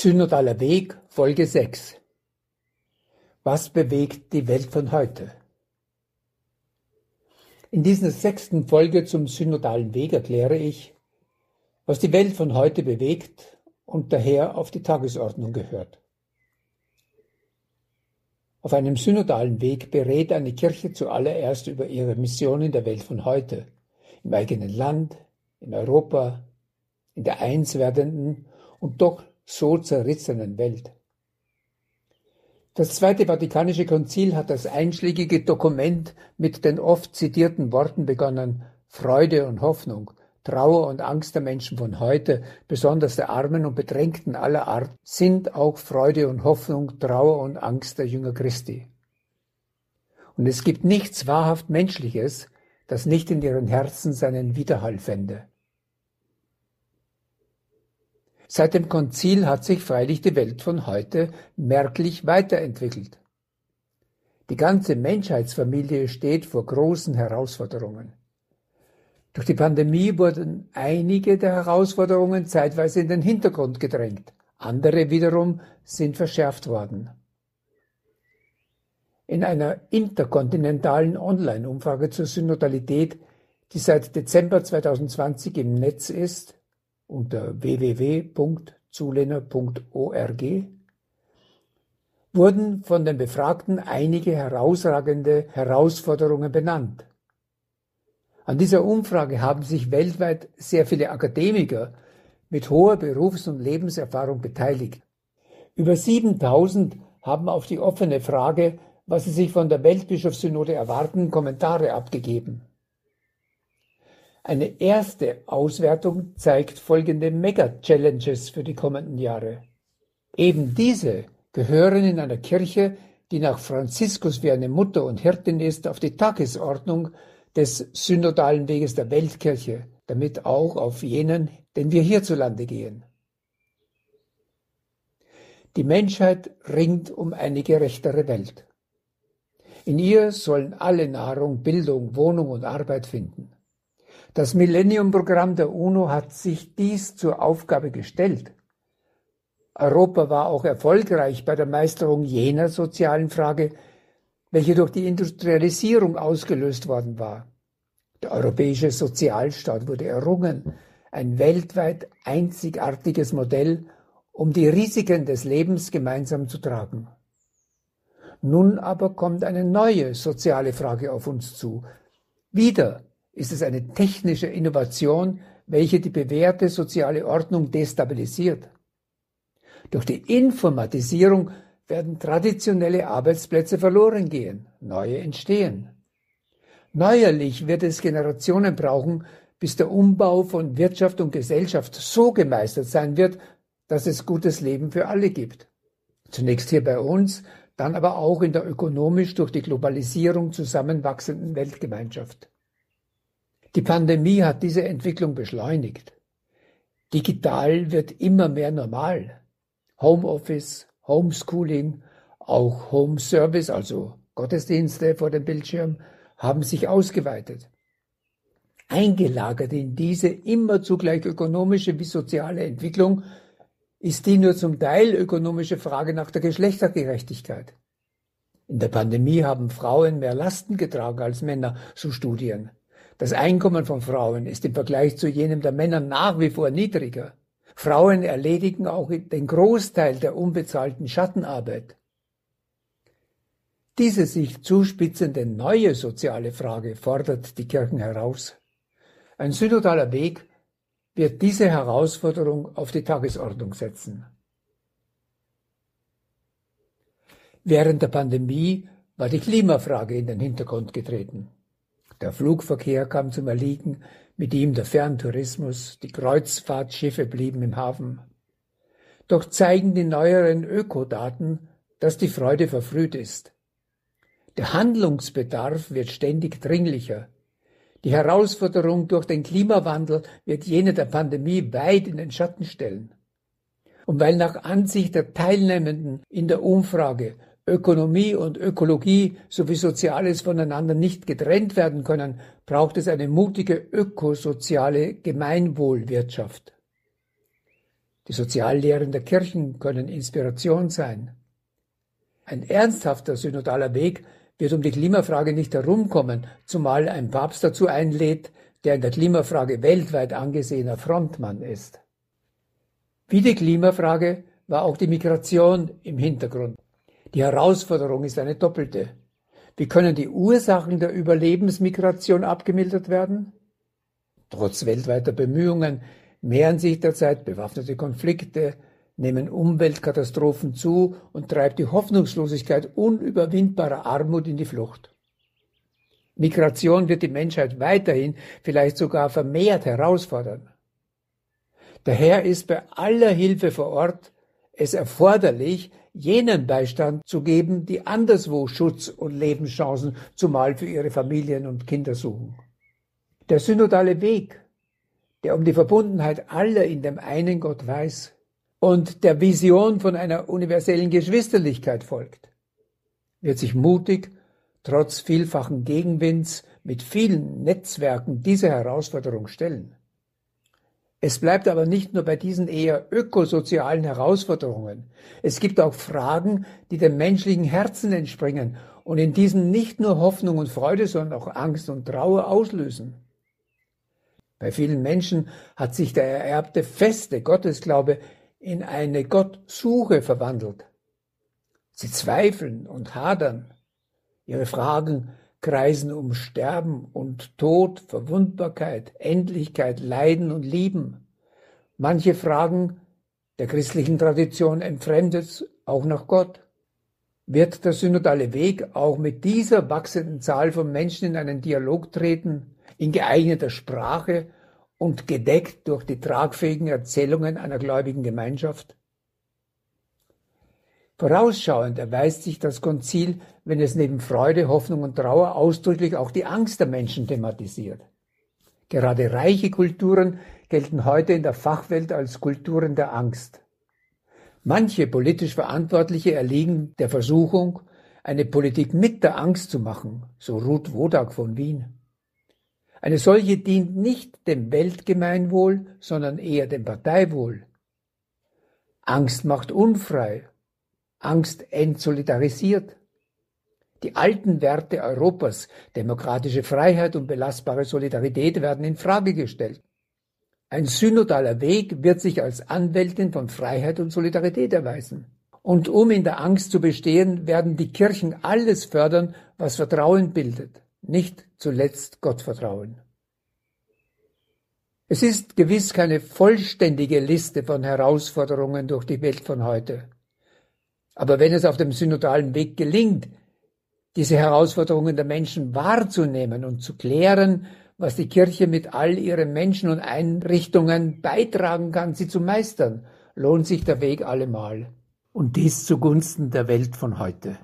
Synodaler Weg Folge 6 Was bewegt die Welt von heute? In dieser sechsten Folge zum synodalen Weg erkläre ich, was die Welt von heute bewegt und daher auf die Tagesordnung gehört. Auf einem synodalen Weg berät eine Kirche zuallererst über ihre Mission in der Welt von heute, im eigenen Land, in Europa, in der eins werdenden und doch so zerrissenen Welt. Das Zweite Vatikanische Konzil hat das einschlägige Dokument mit den oft zitierten Worten begonnen Freude und Hoffnung, Trauer und Angst der Menschen von heute, besonders der Armen und Bedrängten aller Art, sind auch Freude und Hoffnung, Trauer und Angst der Jünger Christi. Und es gibt nichts wahrhaft Menschliches, das nicht in ihren Herzen seinen Widerhall fände. Seit dem Konzil hat sich freilich die Welt von heute merklich weiterentwickelt. Die ganze Menschheitsfamilie steht vor großen Herausforderungen. Durch die Pandemie wurden einige der Herausforderungen zeitweise in den Hintergrund gedrängt, andere wiederum sind verschärft worden. In einer interkontinentalen Online-Umfrage zur Synodalität, die seit Dezember 2020 im Netz ist, unter www.zulehner.org wurden von den Befragten einige herausragende Herausforderungen benannt. An dieser Umfrage haben sich weltweit sehr viele Akademiker mit hoher Berufs- und Lebenserfahrung beteiligt. Über 7000 haben auf die offene Frage, was sie sich von der Weltbischofssynode erwarten, Kommentare abgegeben. Eine erste Auswertung zeigt folgende Mega-Challenges für die kommenden Jahre. Eben diese gehören in einer Kirche, die nach Franziskus wie eine Mutter und Hirtin ist, auf die Tagesordnung des synodalen Weges der Weltkirche, damit auch auf jenen, den wir hierzulande gehen. Die Menschheit ringt um eine gerechtere Welt. In ihr sollen alle Nahrung, Bildung, Wohnung und Arbeit finden. Das Millennium-Programm der UNO hat sich dies zur Aufgabe gestellt. Europa war auch erfolgreich bei der Meisterung jener sozialen Frage, welche durch die Industrialisierung ausgelöst worden war. Der europäische Sozialstaat wurde errungen, ein weltweit einzigartiges Modell, um die Risiken des Lebens gemeinsam zu tragen. Nun aber kommt eine neue soziale Frage auf uns zu. Wieder ist es eine technische Innovation, welche die bewährte soziale Ordnung destabilisiert. Durch die Informatisierung werden traditionelle Arbeitsplätze verloren gehen, neue entstehen. Neuerlich wird es Generationen brauchen, bis der Umbau von Wirtschaft und Gesellschaft so gemeistert sein wird, dass es gutes Leben für alle gibt. Zunächst hier bei uns, dann aber auch in der ökonomisch durch die Globalisierung zusammenwachsenden Weltgemeinschaft. Die Pandemie hat diese Entwicklung beschleunigt. Digital wird immer mehr normal. Homeoffice, Homeschooling, auch Home Service, also Gottesdienste vor dem Bildschirm, haben sich ausgeweitet. Eingelagert in diese immer zugleich ökonomische wie soziale Entwicklung ist die nur zum Teil ökonomische Frage nach der Geschlechtergerechtigkeit. In der Pandemie haben Frauen mehr Lasten getragen als Männer, so Studien. Das Einkommen von Frauen ist im Vergleich zu jenem der Männer nach wie vor niedriger. Frauen erledigen auch den Großteil der unbezahlten Schattenarbeit. Diese sich zuspitzende neue soziale Frage fordert die Kirchen heraus. Ein synodaler Weg wird diese Herausforderung auf die Tagesordnung setzen. Während der Pandemie war die Klimafrage in den Hintergrund getreten. Der Flugverkehr kam zum Erliegen, mit ihm der Ferntourismus, die Kreuzfahrtschiffe blieben im Hafen. Doch zeigen die neueren Ökodaten, dass die Freude verfrüht ist. Der Handlungsbedarf wird ständig dringlicher. Die Herausforderung durch den Klimawandel wird jene der Pandemie weit in den Schatten stellen. Und weil nach Ansicht der Teilnehmenden in der Umfrage Ökonomie und Ökologie sowie Soziales voneinander nicht getrennt werden können, braucht es eine mutige ökosoziale Gemeinwohlwirtschaft. Die Soziallehren der Kirchen können Inspiration sein. Ein ernsthafter synodaler Weg wird um die Klimafrage nicht herumkommen, zumal ein Papst dazu einlädt, der in der Klimafrage weltweit angesehener Frontmann ist. Wie die Klimafrage war auch die Migration im Hintergrund. Die Herausforderung ist eine doppelte. Wie können die Ursachen der Überlebensmigration abgemildert werden? Trotz weltweiter Bemühungen mehren sich derzeit bewaffnete Konflikte, nehmen Umweltkatastrophen zu und treibt die Hoffnungslosigkeit unüberwindbarer Armut in die Flucht. Migration wird die Menschheit weiterhin, vielleicht sogar vermehrt herausfordern. Daher ist bei aller Hilfe vor Ort es erforderlich, jenen Beistand zu geben, die anderswo Schutz und Lebenschancen zumal für ihre Familien und Kinder suchen. Der synodale Weg, der um die Verbundenheit aller in dem einen Gott weiß, und der Vision von einer universellen Geschwisterlichkeit folgt, wird sich mutig, trotz vielfachen Gegenwinds, mit vielen Netzwerken dieser Herausforderung stellen. Es bleibt aber nicht nur bei diesen eher ökosozialen Herausforderungen. Es gibt auch Fragen, die dem menschlichen Herzen entspringen und in diesen nicht nur Hoffnung und Freude, sondern auch Angst und Trauer auslösen. Bei vielen Menschen hat sich der ererbte feste Gottesglaube in eine Gottsuche verwandelt. Sie zweifeln und hadern. Ihre Fragen kreisen um Sterben und Tod, Verwundbarkeit, Endlichkeit, Leiden und Lieben. Manche fragen der christlichen Tradition entfremdet auch nach Gott. Wird der synodale Weg auch mit dieser wachsenden Zahl von Menschen in einen Dialog treten, in geeigneter Sprache und gedeckt durch die tragfähigen Erzählungen einer gläubigen Gemeinschaft? Vorausschauend erweist sich das Konzil, wenn es neben Freude, Hoffnung und Trauer ausdrücklich auch die Angst der Menschen thematisiert. Gerade reiche Kulturen gelten heute in der Fachwelt als Kulturen der Angst. Manche politisch Verantwortliche erliegen der Versuchung, eine Politik mit der Angst zu machen, so Ruth Wodak von Wien. Eine solche dient nicht dem Weltgemeinwohl, sondern eher dem Parteiwohl. Angst macht unfrei, Angst entsolidarisiert. Die alten Werte Europas, demokratische Freiheit und belastbare Solidarität werden in Frage gestellt. Ein synodaler Weg wird sich als Anwältin von Freiheit und Solidarität erweisen. Und um in der Angst zu bestehen, werden die Kirchen alles fördern, was Vertrauen bildet nicht zuletzt Gottvertrauen. Es ist gewiss keine vollständige Liste von Herausforderungen durch die Welt von heute. Aber wenn es auf dem synodalen Weg gelingt, diese Herausforderungen der Menschen wahrzunehmen und zu klären, was die Kirche mit all ihren Menschen und Einrichtungen beitragen kann, sie zu meistern, lohnt sich der Weg allemal. Und dies zugunsten der Welt von heute.